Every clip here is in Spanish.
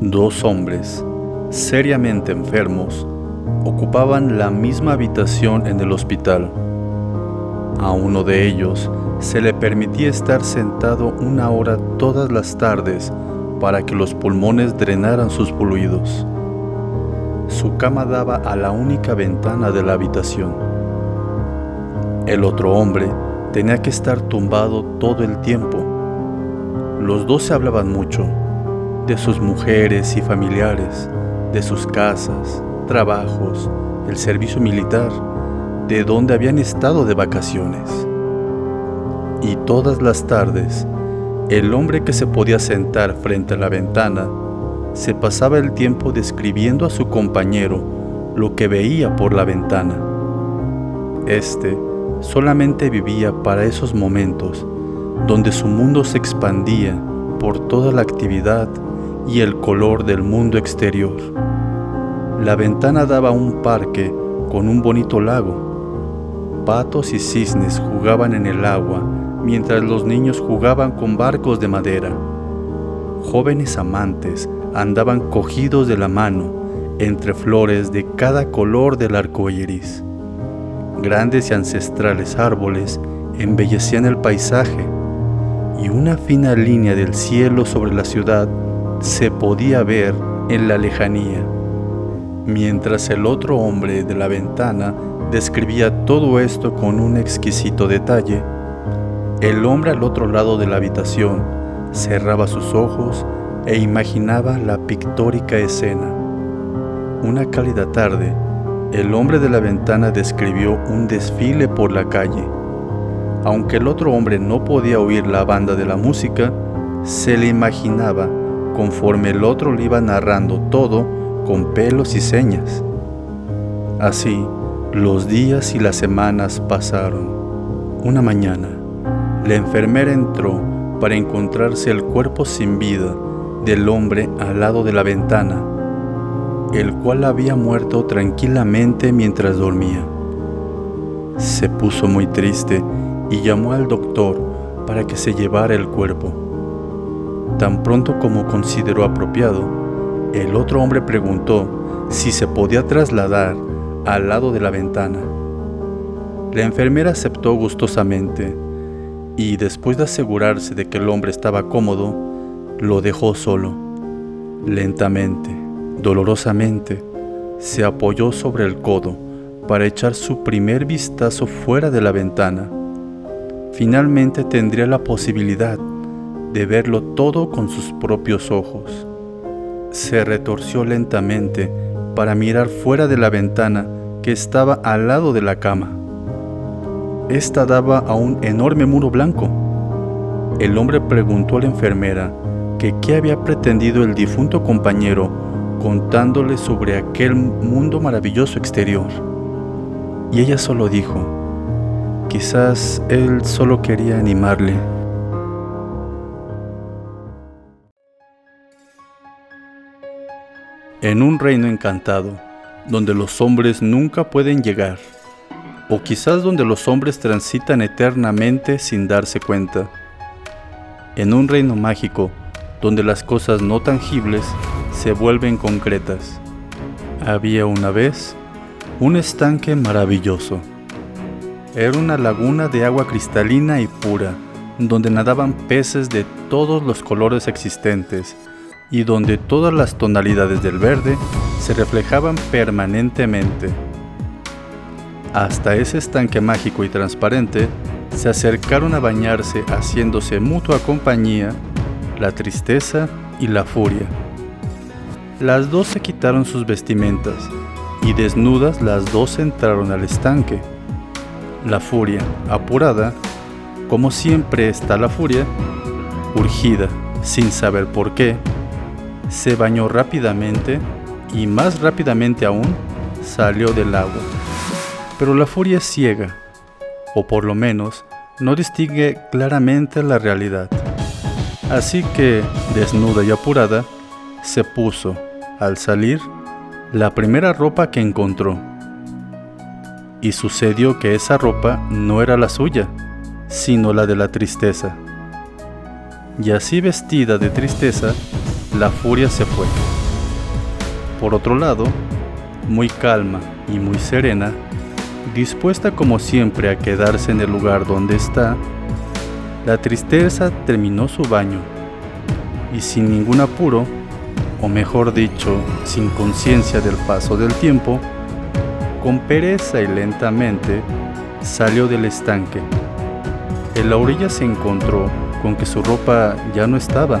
Dos hombres, seriamente enfermos, ocupaban la misma habitación en el hospital. A uno de ellos se le permitía estar sentado una hora todas las tardes para que los pulmones drenaran sus fluidos. Su cama daba a la única ventana de la habitación. El otro hombre tenía que estar tumbado todo el tiempo. Los dos se hablaban mucho de sus mujeres y familiares, de sus casas, trabajos, el servicio militar, de dónde habían estado de vacaciones. Y todas las tardes, el hombre que se podía sentar frente a la ventana se pasaba el tiempo describiendo a su compañero lo que veía por la ventana. Este solamente vivía para esos momentos donde su mundo se expandía por toda la actividad y el color del mundo exterior. La ventana daba a un parque con un bonito lago. Patos y cisnes jugaban en el agua mientras los niños jugaban con barcos de madera. Jóvenes amantes andaban cogidos de la mano entre flores de cada color del arco iris. Grandes y ancestrales árboles embellecían el paisaje y una fina línea del cielo sobre la ciudad se podía ver en la lejanía, mientras el otro hombre de la ventana describía todo esto con un exquisito detalle. El hombre al otro lado de la habitación cerraba sus ojos e imaginaba la pictórica escena. Una cálida tarde, el hombre de la ventana describió un desfile por la calle. Aunque el otro hombre no podía oír la banda de la música, se le imaginaba conforme el otro le iba narrando todo con pelos y señas. Así, los días y las semanas pasaron. Una mañana, la enfermera entró para encontrarse el cuerpo sin vida del hombre al lado de la ventana, el cual había muerto tranquilamente mientras dormía. Se puso muy triste y llamó al doctor para que se llevara el cuerpo. Tan pronto como consideró apropiado, el otro hombre preguntó si se podía trasladar al lado de la ventana. La enfermera aceptó gustosamente y después de asegurarse de que el hombre estaba cómodo, lo dejó solo. Lentamente, dolorosamente, se apoyó sobre el codo para echar su primer vistazo fuera de la ventana. Finalmente tendría la posibilidad de verlo todo con sus propios ojos. Se retorció lentamente para mirar fuera de la ventana que estaba al lado de la cama. Esta daba a un enorme muro blanco. El hombre preguntó a la enfermera que qué había pretendido el difunto compañero contándole sobre aquel mundo maravilloso exterior. Y ella solo dijo, quizás él solo quería animarle. En un reino encantado, donde los hombres nunca pueden llegar, o quizás donde los hombres transitan eternamente sin darse cuenta. En un reino mágico, donde las cosas no tangibles se vuelven concretas. Había una vez un estanque maravilloso. Era una laguna de agua cristalina y pura, donde nadaban peces de todos los colores existentes y donde todas las tonalidades del verde se reflejaban permanentemente. Hasta ese estanque mágico y transparente se acercaron a bañarse haciéndose mutua compañía la tristeza y la furia. Las dos se quitaron sus vestimentas y desnudas las dos entraron al estanque. La furia, apurada, como siempre está la furia, urgida, sin saber por qué, se bañó rápidamente y más rápidamente aún salió del agua. Pero la furia es ciega, o por lo menos no distingue claramente la realidad. Así que, desnuda y apurada, se puso, al salir, la primera ropa que encontró. Y sucedió que esa ropa no era la suya, sino la de la tristeza. Y así vestida de tristeza, la furia se fue. Por otro lado, muy calma y muy serena, dispuesta como siempre a quedarse en el lugar donde está, la tristeza terminó su baño y sin ningún apuro, o mejor dicho, sin conciencia del paso del tiempo, con pereza y lentamente salió del estanque. En la orilla se encontró con que su ropa ya no estaba.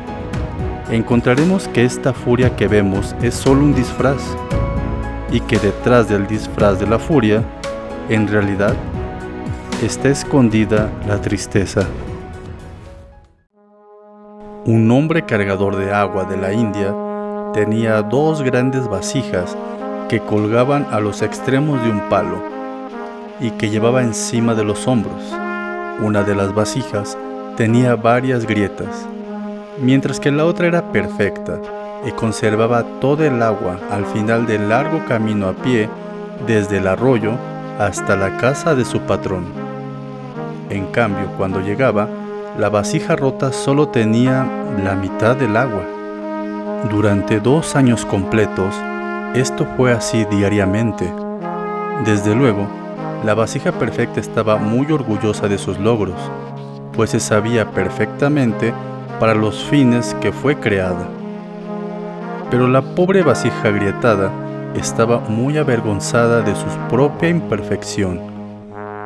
encontraremos que esta furia que vemos es solo un disfraz y que detrás del disfraz de la furia, en realidad, está escondida la tristeza. Un hombre cargador de agua de la India tenía dos grandes vasijas que colgaban a los extremos de un palo y que llevaba encima de los hombros. Una de las vasijas tenía varias grietas, mientras que la otra era perfecta y conservaba todo el agua al final del largo camino a pie desde el arroyo hasta la casa de su patrón. En cambio, cuando llegaba, la vasija rota solo tenía la mitad del agua. Durante dos años completos, esto fue así diariamente. Desde luego, la vasija perfecta estaba muy orgullosa de sus logros, pues se sabía perfectamente para los fines que fue creada. Pero la pobre vasija agrietada estaba muy avergonzada de su propia imperfección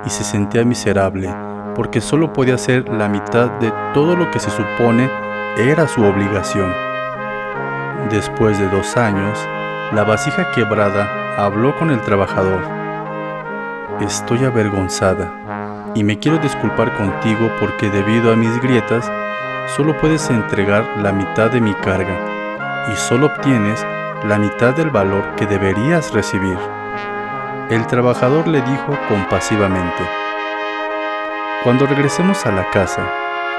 y se sentía miserable porque solo podía hacer la mitad de todo lo que se supone era su obligación. Después de dos años, la vasija quebrada habló con el trabajador. Estoy avergonzada y me quiero disculpar contigo porque debido a mis grietas solo puedes entregar la mitad de mi carga y solo obtienes la mitad del valor que deberías recibir. El trabajador le dijo compasivamente, Cuando regresemos a la casa,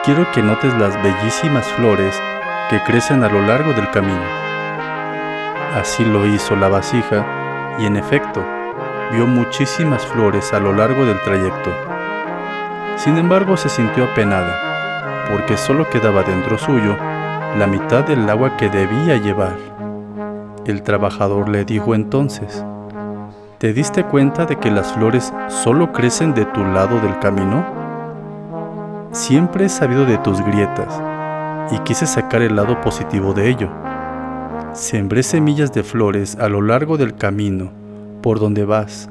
quiero que notes las bellísimas flores que crecen a lo largo del camino. Así lo hizo la vasija y en efecto, vio muchísimas flores a lo largo del trayecto. Sin embargo, se sintió apenada, porque solo quedaba dentro suyo la mitad del agua que debía llevar. El trabajador le dijo entonces, ¿te diste cuenta de que las flores solo crecen de tu lado del camino? Siempre he sabido de tus grietas y quise sacar el lado positivo de ello. Sembré semillas de flores a lo largo del camino por donde vas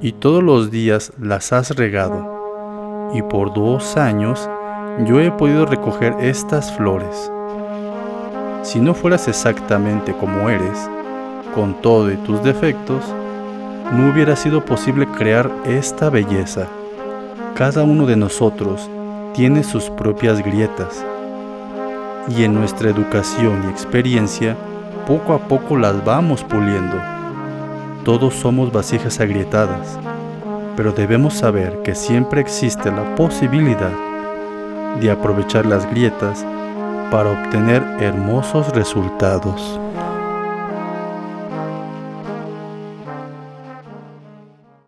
y todos los días las has regado. Y por dos años yo he podido recoger estas flores. Si no fueras exactamente como eres, con todo y tus defectos, no hubiera sido posible crear esta belleza. Cada uno de nosotros tiene sus propias grietas y en nuestra educación y experiencia poco a poco las vamos puliendo. Todos somos vasijas agrietadas, pero debemos saber que siempre existe la posibilidad de aprovechar las grietas para obtener hermosos resultados.